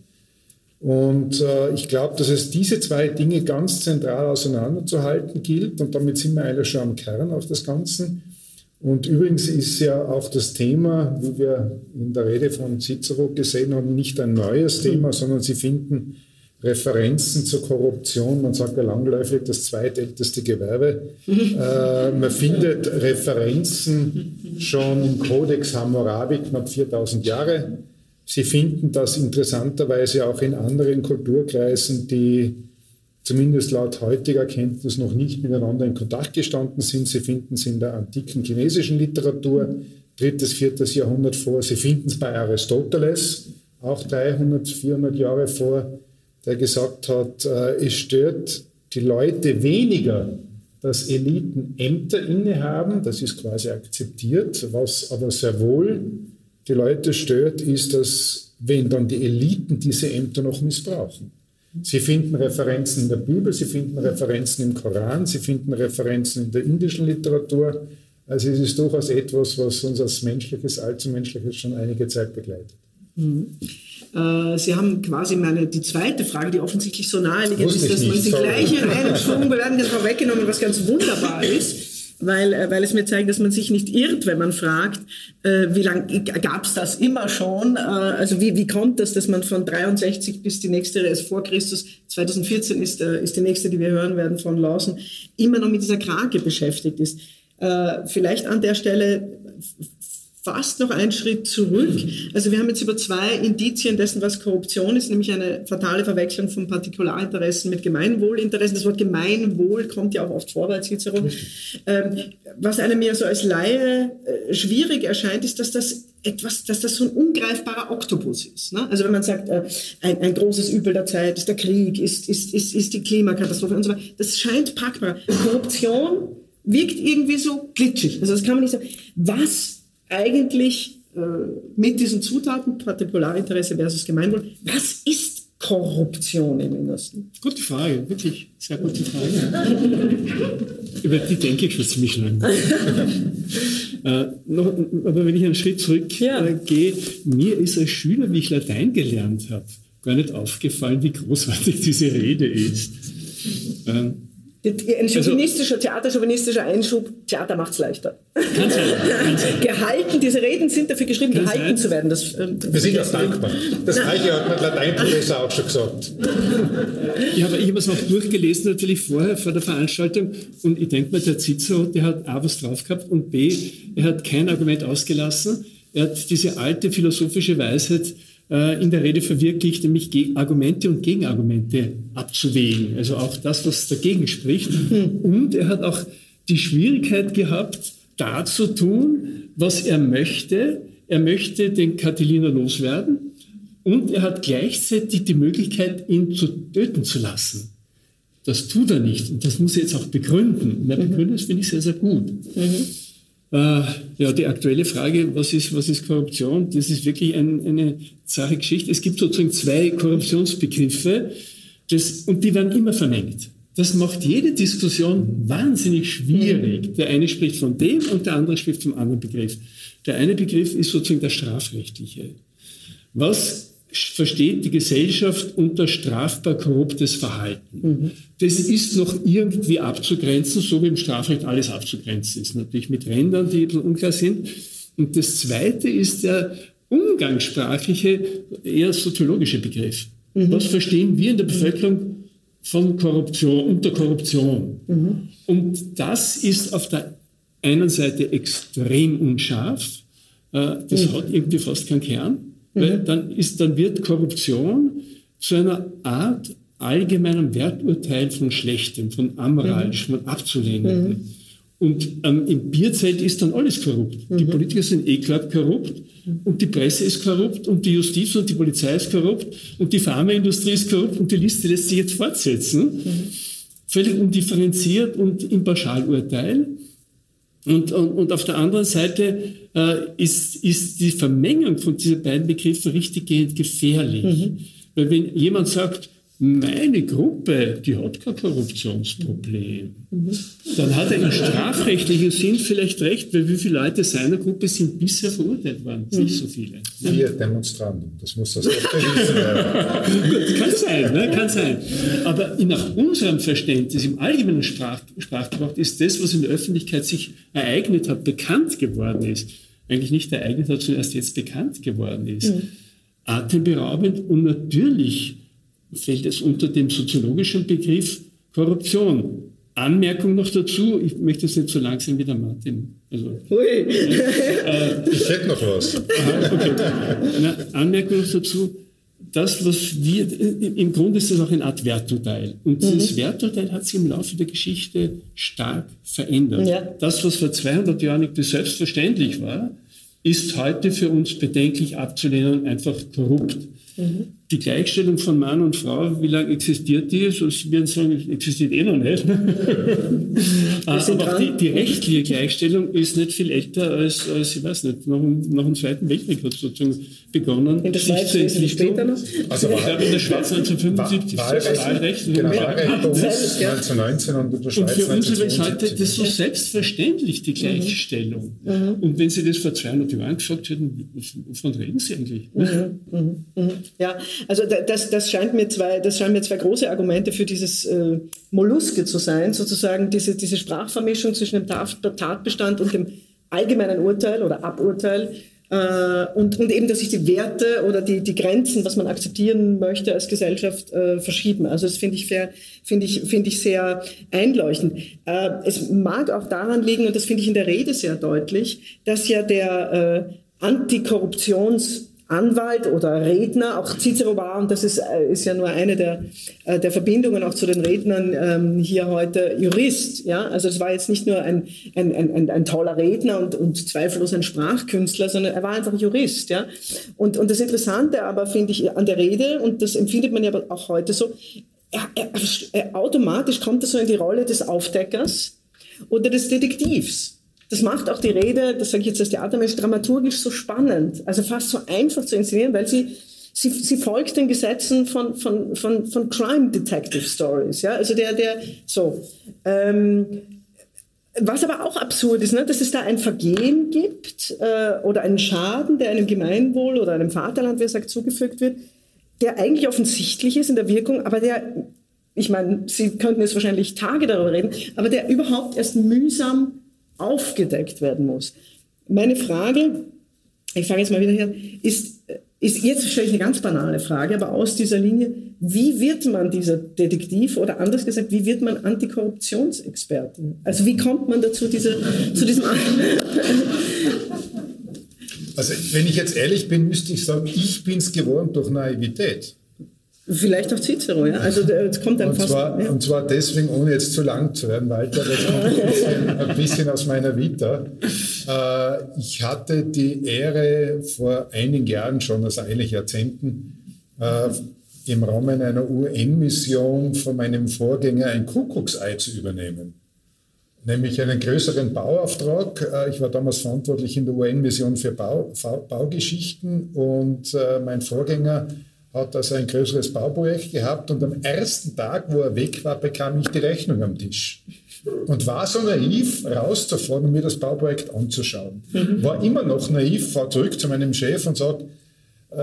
Und äh, ich glaube, dass es diese zwei Dinge ganz zentral auseinanderzuhalten gilt. Und damit sind wir eigentlich schon am Kern auch des Ganzen. Und übrigens ist ja auch das Thema, wie wir in der Rede von Cicero gesehen haben, nicht ein neues Thema, sondern Sie finden Referenzen zur Korruption. Man sagt ja langläufig das zweitälteste Gewerbe. [LAUGHS] äh, man findet Referenzen schon im Codex Hammurabi, knapp 4000 Jahre. Sie finden das interessanterweise auch in anderen Kulturkreisen, die zumindest laut heutiger Kenntnis noch nicht miteinander in Kontakt gestanden sind. Sie finden es in der antiken chinesischen Literatur, drittes, viertes Jahrhundert vor. Sie finden es bei Aristoteles, auch 300, 400 Jahre vor, der gesagt hat, äh, es stört die Leute weniger, dass Eliten Ämter innehaben, das ist quasi akzeptiert, was aber sehr wohl die Leute stört, ist, dass wenn dann die Eliten diese Ämter noch missbrauchen. Sie finden Referenzen in der Bibel, sie finden Referenzen im Koran, sie finden Referenzen in der indischen Literatur. Also es ist durchaus etwas, was uns als menschliches, allzu menschliches schon einige Zeit begleitet. Mhm. Äh, Sie haben quasi meine, die zweite Frage, die offensichtlich so naheliegend ist, dass man sie gleich in einem [LAUGHS] Schwung bewerten kann, vorweggenommen, was ganz wunderbar ist weil, äh, weil es mir zeigt, dass man sich nicht irrt, wenn man fragt, äh, wie lange gab es das immer schon? Äh, also wie, wie kommt das, dass man von 63 bis die nächste ist vor Christus, 2014 ist, äh, ist die nächste, die wir hören werden von Lawson, immer noch mit dieser Krake beschäftigt ist? Äh, vielleicht an der Stelle fast noch einen Schritt zurück. Also wir haben jetzt über zwei Indizien dessen, was Korruption ist, nämlich eine fatale Verwechslung von Partikularinteressen mit Gemeinwohlinteressen. Das Wort Gemeinwohl kommt ja auch oft vor bei Cicero. Ähm, was einem mir so als Laie äh, schwierig erscheint, ist, dass das etwas, dass das so ein ungreifbarer Oktopus ist. Ne? Also wenn man sagt, äh, ein, ein großes Übel der Zeit ist der Krieg, ist, ist, ist, ist die Klimakatastrophe und so weiter, das scheint packbar. Korruption wirkt irgendwie so glitschig. Also das kann man nicht sagen. Was eigentlich äh, mit diesen Zutaten, Partikularinteresse versus Gemeinwohl, was ist Korruption im Innersten? Gute Frage, wirklich sehr gute Frage. Über die denke ich schon ziemlich lange. [LAUGHS] äh, noch, aber wenn ich einen Schritt zurückgehe, ja. äh, mir ist als Schüler, wie ich Latein gelernt habe, gar nicht aufgefallen, wie großartig [LAUGHS] diese Rede ist. Ähm, ein chauvinistischer, also, theaterchauvinistischer Einschub, Theater macht es leichter. Kann sein. Gehalten, diese Reden sind dafür geschrieben, kann gehalten sein. zu werden. Das, ähm, Wir sind ja dankbar. Das gleiche hat mein Lateinprofessor auch schon gesagt. Ja, aber ich habe es auch durchgelesen, natürlich vorher, vor der Veranstaltung. Und ich denke mal, der Cicero, der hat A, was drauf gehabt und B, er hat kein Argument ausgelassen. Er hat diese alte philosophische Weisheit äh, in der Rede verwirklicht, nämlich Argumente und Gegenargumente abzuwägen. Also auch das, was dagegen spricht. Und er hat auch die Schwierigkeit gehabt, da zu tun, was er möchte. Er möchte den Catilina loswerden und er hat gleichzeitig die Möglichkeit, ihn zu töten zu lassen. Das tut er nicht und das muss er jetzt auch begründen. Und er begründet das, finde ich, sehr, sehr gut. Mhm. Äh, ja, die aktuelle Frage, was ist, was ist Korruption? Das ist wirklich ein, eine zahre Geschichte. Es gibt sozusagen zwei Korruptionsbegriffe das, und die werden immer vermengt. Das macht jede Diskussion wahnsinnig schwierig. Der eine spricht von dem und der andere spricht vom anderen Begriff. Der eine Begriff ist sozusagen der strafrechtliche. Was versteht die Gesellschaft unter strafbar korruptes Verhalten. Mhm. Das ist noch irgendwie abzugrenzen, so wie im Strafrecht alles abzugrenzen ist. Natürlich mit Rändern, die ein unklar sind. Und das Zweite ist der umgangssprachliche, eher soziologische Begriff. Mhm. Was verstehen wir in der Bevölkerung von Korruption, unter Korruption? Mhm. Und das ist auf der einen Seite extrem unscharf. Äh, das mhm. hat irgendwie fast keinen Kern. Weil mhm. dann, ist, dann wird Korruption zu einer Art allgemeinen Werturteil von Schlechtem, von amoralisch, mhm. von abzulehnen. Mhm. Und ähm, im Bierzelt ist dann alles korrupt. Mhm. Die Politiker sind eh klar korrupt und die Presse ist korrupt und die Justiz und die Polizei ist korrupt und die Pharmaindustrie ist korrupt und die Liste lässt sich jetzt fortsetzen. Mhm. Völlig undifferenziert und im Pauschalurteil. Und, und, und auf der anderen Seite äh, ist, ist die Vermengung von diesen beiden Begriffen richtiggehend gefährlich. Mhm. Weil wenn jemand sagt, meine Gruppe, die hat kein Korruptionsproblem. Dann hat er im strafrechtlichen Sinn vielleicht recht, weil wie viele Leute seiner Gruppe sind bisher verurteilt worden? Mhm. Nicht so viele. Vier Demonstranten, das muss das oft bewiesen werden. [LAUGHS] Gut, kann sein, ne? kann sein. Aber nach unserem Verständnis, im allgemeinen Sprach, Sprachgebrauch, ist das, was in der Öffentlichkeit sich ereignet hat, bekannt geworden ist. Eigentlich nicht ereignet hat, sondern erst jetzt bekannt geworden ist. Mhm. Atemberaubend und natürlich fällt es unter den soziologischen Begriff Korruption. Anmerkung noch dazu, ich möchte es nicht so lang sein wie der Martin. Also, Ui. Äh, [LAUGHS] ich hätte noch was. Aha, okay. Eine Anmerkung noch dazu, das, was wir, im Grunde ist das auch eine Art Werturteil. Und dieses mhm. Werturteil hat sich im Laufe der Geschichte stark verändert. Ja. Das, was vor 200 Jahren nicht selbstverständlich war, ist heute für uns bedenklich abzulehnen und einfach korrupt. Mhm. Die Gleichstellung von Mann und Frau, wie lange existiert die? So werden sagen, existiert eh noch nicht. [LAUGHS] Aber auch die, die, rechtliche Gleichstellung ist nicht viel älter als, als ich weiß nicht, nach, nach dem Zweiten Weltkrieg hat sozusagen begonnen. In der Schweiz ist später noch? Also ich glaube in der Schweiz 1975 Wahlrecht, Wahlrecht, genau, Wahlrecht 1919 und in der Schweiz Und für uns ist heute das so selbstverständlich, die Gleichstellung. Mhm. Und wenn Sie das vor 200 Jahren gesagt hätten, wovon reden Sie eigentlich? Mhm. Mhm. mhm. Ja, also das, das, scheint mir zwei, das scheinen mir zwei große Argumente für dieses äh, Molluske zu sein, sozusagen diese, diese Sprachvermischung zwischen dem Tatbestand und dem allgemeinen Urteil oder Aburteil. Äh, und, und eben, dass sich die Werte oder die, die Grenzen, was man akzeptieren möchte als Gesellschaft, äh, verschieben. Also das finde ich, finde ich, finde ich sehr einleuchtend. Äh, es mag auch daran liegen, und das finde ich in der Rede sehr deutlich, dass ja der äh, Antikorruptions- Anwalt oder Redner, auch Cicero war, und das ist, äh, ist ja nur eine der, äh, der Verbindungen auch zu den Rednern ähm, hier heute, Jurist. Ja? Also es war jetzt nicht nur ein, ein, ein, ein toller Redner und, und zweifellos ein Sprachkünstler, sondern er war einfach Jurist. Ja? Und, und das Interessante aber finde ich an der Rede, und das empfindet man ja auch heute so, er, er, er, automatisch kommt er so in die Rolle des Aufdeckers oder des Detektivs. Das macht auch die Rede, das sage ich jetzt als Theatermensch, dramaturgisch so spannend, also fast so einfach zu inszenieren, weil sie, sie, sie folgt den Gesetzen von, von, von, von Crime Detective Stories. Ja? Also der, der, so. Ähm, was aber auch absurd ist, ne, dass es da ein Vergehen gibt äh, oder einen Schaden, der einem Gemeinwohl oder einem Vaterland, wie er sagt, zugefügt wird, der eigentlich offensichtlich ist in der Wirkung, aber der, ich meine, Sie könnten jetzt wahrscheinlich Tage darüber reden, aber der überhaupt erst mühsam aufgedeckt werden muss. Meine Frage, ich fange jetzt mal wieder her, ist, ist jetzt stelle ich eine ganz banale Frage, aber aus dieser Linie, wie wird man dieser Detektiv oder anders gesagt, wie wird man Antikorruptionsexperte? Also wie kommt man dazu, diese, zu diesem... also wenn ich jetzt ehrlich bin, müsste ich sagen, ich bin es geworden durch Naivität. Vielleicht auch Cicero, ja. Also es kommt dann und fast. Zwar, ja. Und zwar deswegen, ohne jetzt zu lang zu werden, Walter, das kommt ein bisschen, ein bisschen aus meiner Vita. Äh, ich hatte die Ehre vor einigen Jahren schon, also eigentlich Jahrzehnten, äh, im Rahmen einer UN-Mission von meinem Vorgänger ein Kuckucksei zu übernehmen. Nämlich einen größeren Bauauftrag. Äh, ich war damals verantwortlich in der UN-Mission für Bau, Baugeschichten und äh, mein Vorgänger hat also ein größeres Bauprojekt gehabt und am ersten Tag, wo er weg war, bekam ich die Rechnung am Tisch. Und war so naiv, rauszufahren und mir das Bauprojekt anzuschauen. Mhm. War immer noch naiv, fahr zurück zu meinem Chef und sagt, äh,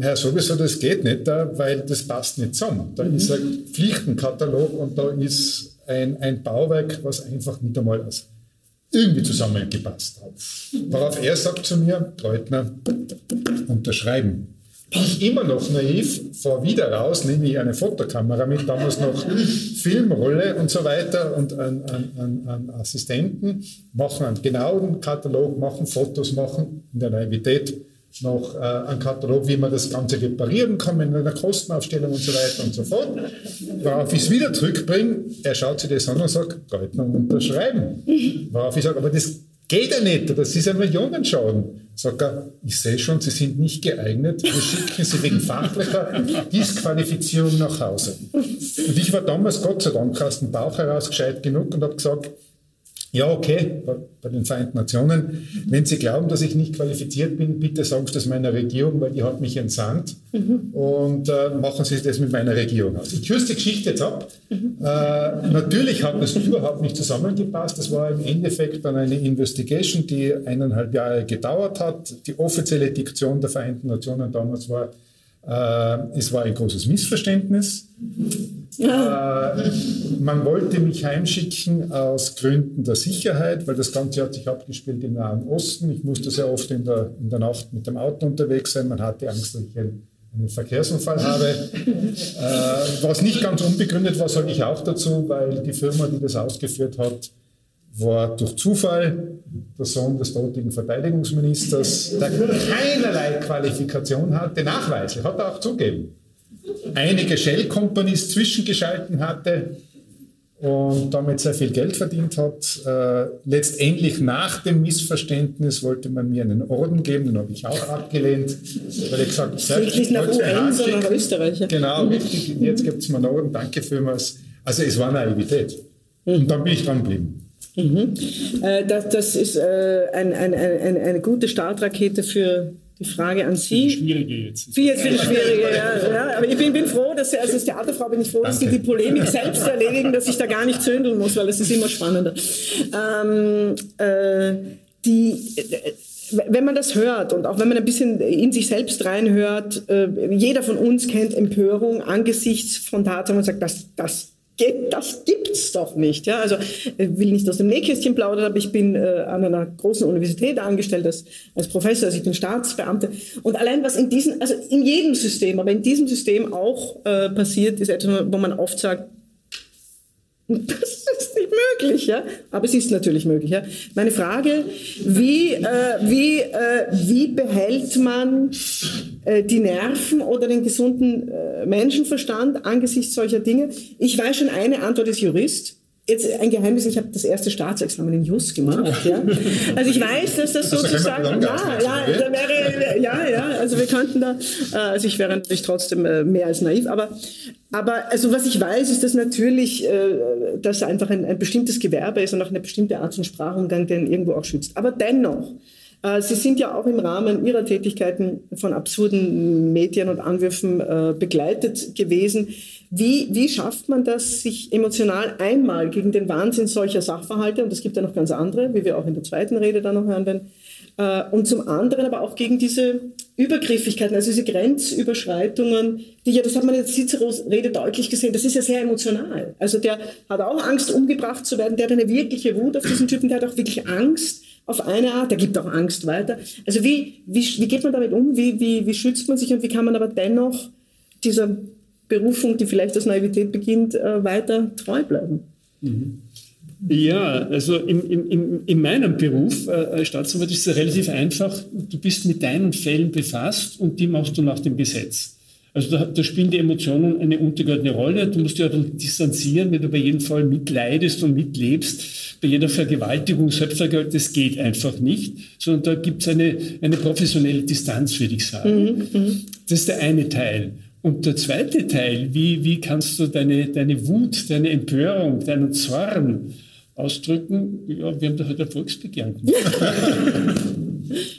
Herr sowieso, das geht nicht, weil das passt nicht zusammen. Da mhm. ist ein Pflichtenkatalog und da ist ein, ein Bauwerk, was einfach nicht einmal als irgendwie zusammengepasst hat. Worauf er sagt zu mir, Leutner, unterschreiben. Ich immer noch naiv, fahre wieder raus, nehme ich eine Fotokamera mit, damals noch Filmrolle und so weiter und einen, einen, einen Assistenten, machen einen genauen Katalog, machen Fotos, machen in der Naivität noch äh, einen Katalog, wie man das Ganze reparieren kann in einer Kostenaufstellung und so weiter und so fort. Worauf ich es wieder zurückbringe, er schaut sich das an und sagt, Goldmann unterschreiben. Worauf ich sage, aber das geht ja nicht, das ist ein Millionenschaden. Sagt er, ich sehe schon, Sie sind nicht geeignet, wir schicken Sie wegen fachlicher Disqualifizierung nach Hause. Und ich war damals, Gott sei Dank, aus dem Bauch heraus gescheit genug und habe gesagt, ja, okay, bei, den Vereinten Nationen. Wenn Sie glauben, dass ich nicht qualifiziert bin, bitte sagen Sie das meiner Regierung, weil die hat mich entsandt. Mhm. Und äh, machen Sie das mit meiner Regierung aus. Ich kürze die Geschichte jetzt ab. Mhm. Äh, natürlich hat das überhaupt nicht zusammengepasst. Das war im Endeffekt dann eine Investigation, die eineinhalb Jahre gedauert hat. Die offizielle Diktion der Vereinten Nationen damals war, es war ein großes Missverständnis. Äh, man wollte mich heimschicken aus Gründen der Sicherheit, weil das Ganze hat sich abgespielt im Nahen Osten. Ich musste sehr oft in der, in der Nacht mit dem Auto unterwegs sein. Man hatte Angst, dass ich einen, einen Verkehrsunfall habe. äh, was nicht ganz unbegründet war, sage ich auch dazu, weil die Firma, die das ausgeführt hat, war durch Zufall der Sohn des dortigen Verteidigungsministers, der keinerlei Qualifikation hatte, nachweislich, hat er auch zugeben. Einige Shell Companies zwischengeschalten hatte und damit sehr viel Geld verdient hat. Äh, letztendlich nach dem Missverständnis wollte man mir einen Orden geben, den habe ich auch abgelehnt, weil ich gesagt habe, nicht nach UN, sondern nach Österreich. Genau, richtig. Jetzt gibt es mir einen Orden, danke vielmals. Also es war Naivität. Und dann bin ich dran geblieben. Mhm. Äh, das, das, ist äh, ein, ein, ein, eine gute Startrakete für die Frage an Sie. Für die Schwierige jetzt. Für jetzt für die Schwierige, ja, ja. Aber ich bin, bin froh, dass Sie, also als Theaterfrau bin ich froh, dass Sie die Polemik selbst erledigen, dass ich da gar nicht zündeln muss, weil es ist immer spannender. Ähm, äh, die, wenn man das hört und auch wenn man ein bisschen in sich selbst reinhört, äh, jeder von uns kennt Empörung angesichts von Tatsachen und sagt, das, das das gibt's doch nicht. Ja? Also ich will nicht aus dem Nähkästchen plaudern, aber ich bin äh, an einer großen Universität angestellt als, als Professor, also ich bin Staatsbeamte. Und allein was in diesem, also in jedem System, aber in diesem System auch äh, passiert, ist etwas, wo man oft sagt, [LAUGHS] das ist möglich, ja. Aber es ist natürlich möglich, ja. Meine Frage, wie, äh, wie, äh, wie behält man äh, die Nerven oder den gesunden äh, Menschenverstand angesichts solcher Dinge? Ich weiß schon, eine Antwort ist Jurist. Jetzt ein Geheimnis, ich habe das erste Staatsexamen in Jus gemacht. Ja. Also ich weiß, dass das sozusagen, ja, ja, da wäre, ja, ja, also wir könnten da, äh, also ich wäre natürlich trotzdem äh, mehr als naiv, aber, aber also was ich weiß, ist, dass natürlich äh, das einfach ein, ein bestimmtes Gewerbe ist und auch eine bestimmte Art von Sprachumgang, den irgendwo auch schützt. Aber dennoch, Sie sind ja auch im Rahmen Ihrer Tätigkeiten von absurden Medien und Anwürfen begleitet gewesen. Wie, wie schafft man das, sich emotional einmal gegen den Wahnsinn solcher Sachverhalte, und es gibt ja noch ganz andere, wie wir auch in der zweiten Rede dann noch hören werden, äh, und zum anderen aber auch gegen diese Übergriffigkeiten, also diese Grenzüberschreitungen, die ja, das hat man in der Ciceros Rede deutlich gesehen, das ist ja sehr emotional. Also der hat auch Angst, umgebracht zu werden, der hat eine wirkliche Wut auf diesen Typen, der hat auch wirklich Angst auf eine Art, der gibt auch Angst weiter. Also wie, wie, wie geht man damit um, wie, wie, wie schützt man sich und wie kann man aber dennoch dieser Berufung, die vielleicht aus Naivität beginnt, äh, weiter treu bleiben. Mhm. Ja, also in, in, in meinem Beruf äh, als Staatsanwalt ist es relativ einfach. Du bist mit deinen Fällen befasst und die machst du nach dem Gesetz. Also da, da spielen die Emotionen eine untergeordnete Rolle. Du musst dich ja dann distanzieren, wenn du bei jedem Fall mitleidest und mitlebst. Bei jeder Vergewaltigung, Selbstvergewaltigung, das geht einfach nicht, sondern da gibt es eine, eine professionelle Distanz, würde ich sagen. Mhm, mhm, das ist der eine Teil. Und der zweite Teil, wie, wie kannst du deine, deine Wut, deine Empörung, deinen Zorn ausdrücken? Ja, wir haben da halt ein Volksbegehren [LAUGHS]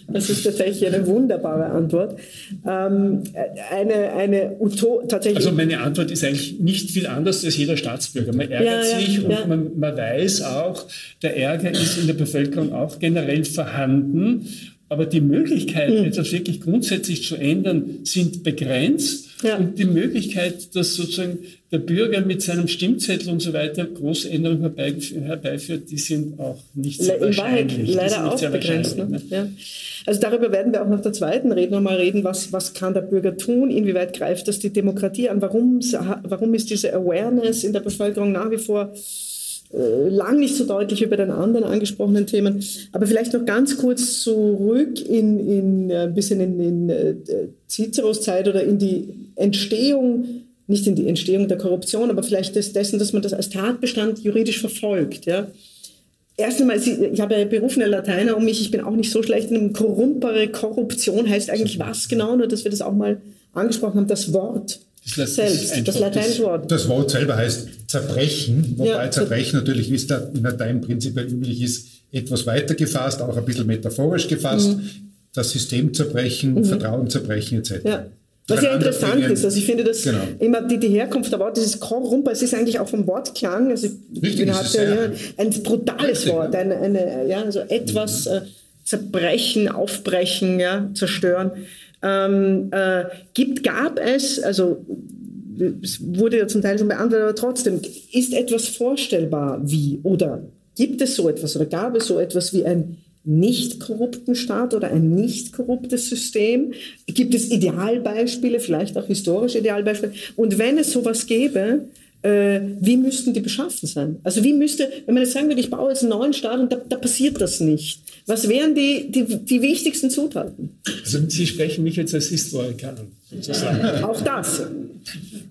Das ist tatsächlich eine wunderbare Antwort. Ähm, eine, eine Uto tatsächlich. Also meine Antwort ist eigentlich nicht viel anders als jeder Staatsbürger. Man ärgert ja, sich ja, und. Man, man weiß auch, der Ärger ist in der Bevölkerung auch generell vorhanden. Aber die Möglichkeiten, mhm. etwas wirklich grundsätzlich zu ändern, sind begrenzt. Ja. Und die Möglichkeit, dass sozusagen der Bürger mit seinem Stimmzettel und so weiter große Änderungen herbeiführt, die sind auch nicht sehr In wahrscheinlich. leider auch begrenzt. Ne? Ja. Also darüber werden wir auch nach der zweiten Rede nochmal reden, was, was kann der Bürger tun, inwieweit greift das die Demokratie an, warum, warum ist diese Awareness in der Bevölkerung nach wie vor lang nicht so deutlich über den anderen angesprochenen Themen. Aber vielleicht noch ganz kurz zurück in, in äh, ein bisschen in, in äh, Ciceros Zeit oder in die Entstehung, nicht in die Entstehung der Korruption, aber vielleicht des, dessen, dass man das als Tatbestand juridisch verfolgt. Ja. Erst einmal, ich habe ja berufene Lateiner um mich, ich bin auch nicht so schlecht in einem Korrumpere, Korruption heißt eigentlich was genau, nur dass wir das auch mal angesprochen haben, das Wort das selbst, das lateinische Wort. Das Wort selber heißt Zerbrechen, wobei ja, Zerbrechen natürlich, wie es da in Latein prinzipiell üblich ist, etwas weiter gefasst, auch ein bisschen metaphorisch gefasst. Mhm. Das System zerbrechen, mhm. Vertrauen zerbrechen etc. Ja. Was ja interessant ist, also ich finde das genau. immer die, die Herkunft der Worte, dieses Korrumper, es ist eigentlich auch vom Wortklang, also Richtig, hat ja ein brutales richtig, Wort, eine, eine, ja, also etwas mhm. äh, zerbrechen, aufbrechen, ja, zerstören. Ähm, äh, gibt, gab es, also es wurde ja zum Teil schon beantwortet, aber trotzdem, ist etwas vorstellbar wie oder gibt es so etwas oder gab es so etwas wie ein nicht korrupten Staat oder ein nicht korruptes System? Gibt es Idealbeispiele, vielleicht auch historische Idealbeispiele? Und wenn es sowas gäbe, äh, wie müssten die beschaffen sein? Also wie müsste, wenn man jetzt sagen würde, ich baue jetzt einen neuen Staat und da, da passiert das nicht. Was wären die, die, die wichtigsten Zutaten? Also Sie sprechen mich jetzt als Historiker an, sozusagen. Auch das.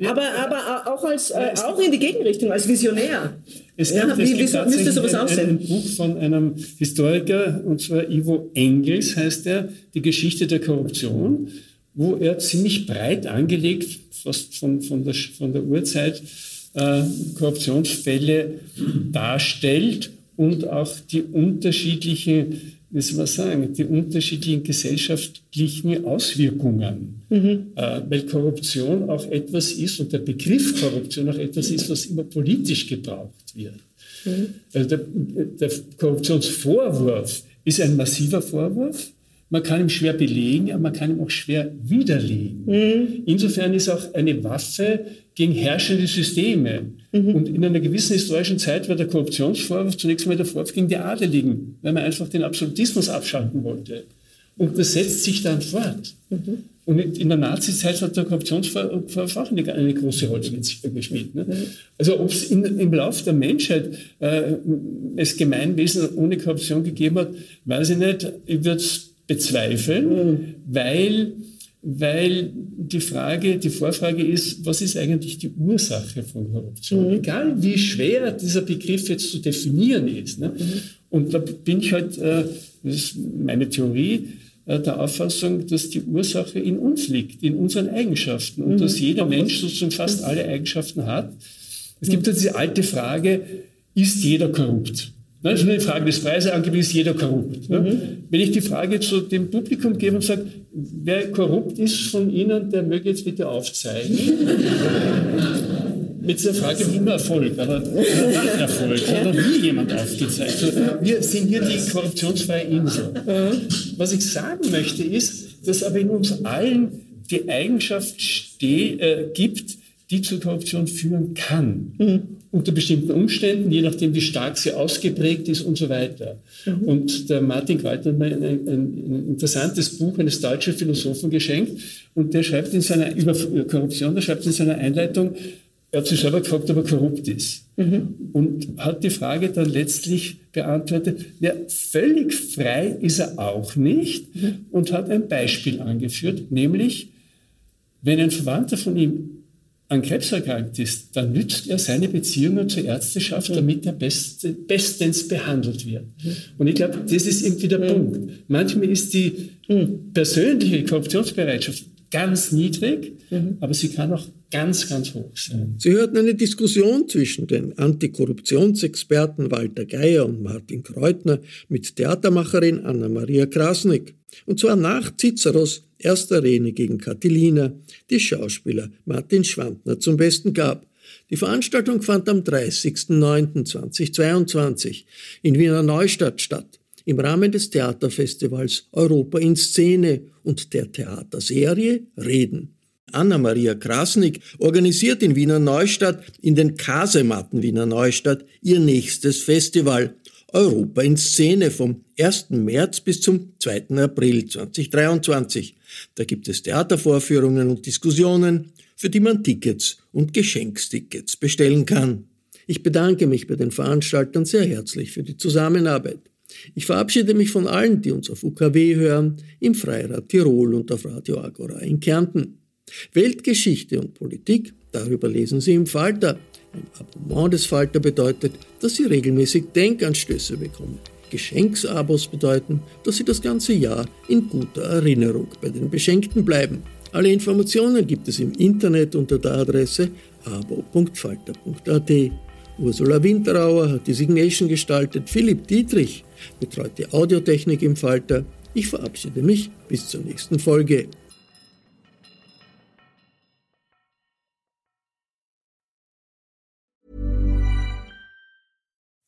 Aber, aber auch, als, äh, auch in die Gegenrichtung, als Visionär. Es gibt, ja, es wie, gibt müsste sowas ein Buch von einem Historiker, und zwar Ivo Engels heißt er, Die Geschichte der Korruption, wo er ziemlich breit angelegt, fast von, von, der, von der Urzeit, äh, Korruptionsfälle darstellt und auch die unterschiedlichen, wie soll man sagen, die unterschiedlichen gesellschaftlichen Auswirkungen. Mhm. Äh, weil Korruption auch etwas ist und der Begriff Korruption auch etwas ist, was immer politisch gebraucht wird. Mhm. Also der, der Korruptionsvorwurf ist ein massiver Vorwurf. Man kann ihn schwer belegen, aber man kann ihn auch schwer widerlegen. Mhm. Insofern ist auch eine Waffe gegen herrschende Systeme. Mhm. Und in einer gewissen historischen Zeit war der Korruptionsvorwurf zunächst einmal der Vorwurf gegen die Adeligen, weil man einfach den Absolutismus abschalten wollte. Und das setzt sich dann fort. Mhm. Und in der Nazizeit hat der Korruptionsvorwurf auch eine, eine große Rolle gespielt. Ne? Also ob es im Laufe der Menschheit äh, es Gemeinwesen ohne Korruption gegeben hat, weiß ich nicht. Ich würde es bezweifeln, mhm. weil weil die Frage, die Vorfrage ist, was ist eigentlich die Ursache von Korruption? Mhm. Egal wie schwer dieser Begriff jetzt zu definieren ist. Ne? Mhm. Und da bin ich halt, äh, das ist meine Theorie, äh, der Auffassung, dass die Ursache in uns liegt, in unseren Eigenschaften und mhm. dass jeder Mensch sozusagen fast alle Eigenschaften hat. Es gibt ja diese alte Frage, ist jeder korrupt? Das ist eine Frage des Preiseangebots, ist jeder korrupt. Mhm. Wenn ich die Frage zu dem Publikum gebe und sage, wer korrupt ist von Ihnen, der möge jetzt bitte aufzeigen. [LAUGHS] Mit dieser Frage immer Erfolg, aber nach Erfolg hat noch nie jemand aufgezeigt. Also wir sind hier die korruptionsfreie Insel. Was ich sagen möchte ist, dass aber in uns allen die Eigenschaft äh, gibt, die zur Korruption führen kann. Mhm. Unter bestimmten Umständen, je nachdem, wie stark sie ausgeprägt ist und so weiter. Mhm. Und der Martin Qualter hat mir ein, ein, ein, interessantes Buch eines deutschen Philosophen geschenkt und der schreibt in seiner, über Korruption, der schreibt in seiner Einleitung, er hat sich selber gefragt, ob er korrupt ist. Mhm. Und hat die Frage dann letztlich beantwortet, ja, völlig frei ist er auch nicht mhm. und hat ein Beispiel angeführt, nämlich, wenn ein Verwandter von ihm an Krebs erkrankt ist, dann nützt er seine Beziehungen zur Ärzteschaft, damit er best, bestens behandelt wird. Und ich glaube, das ist irgendwie der Punkt. Manchmal ist die persönliche Korruptionsbereitschaft ganz niedrig, aber sie kann auch ganz, ganz hoch sein. Sie hörten eine Diskussion zwischen den Antikorruptionsexperten Walter Geier und Martin Kreutner mit Theatermacherin Anna-Maria Krasnick. Und zwar nach Ciceros erster Rede gegen Catilina, die Schauspieler Martin Schwantner zum Besten gab. Die Veranstaltung fand am 30.09.2022 in Wiener Neustadt statt, im Rahmen des Theaterfestivals Europa in Szene und der Theaterserie Reden. Anna-Maria Krasnick organisiert in Wiener Neustadt, in den Kasematten Wiener Neustadt, ihr nächstes Festival Europa in Szene vom 1. März bis zum 2. April 2023. Da gibt es Theatervorführungen und Diskussionen, für die man Tickets und Geschenkstickets bestellen kann. Ich bedanke mich bei den Veranstaltern sehr herzlich für die Zusammenarbeit. Ich verabschiede mich von allen, die uns auf UKW hören, im Freirad Tirol und auf Radio Agora in Kärnten. Weltgeschichte und Politik, darüber lesen Sie im Falter. Ein Abonnement des Falter bedeutet, dass Sie regelmäßig Denkanstöße bekommen. Geschenksabos bedeuten, dass Sie das ganze Jahr in guter Erinnerung bei den Beschenkten bleiben. Alle Informationen gibt es im Internet unter der Adresse abo.falter.at. Ursula Winterauer hat die Signation gestaltet, Philipp Dietrich betreut die Audiotechnik im Falter. Ich verabschiede mich bis zur nächsten Folge.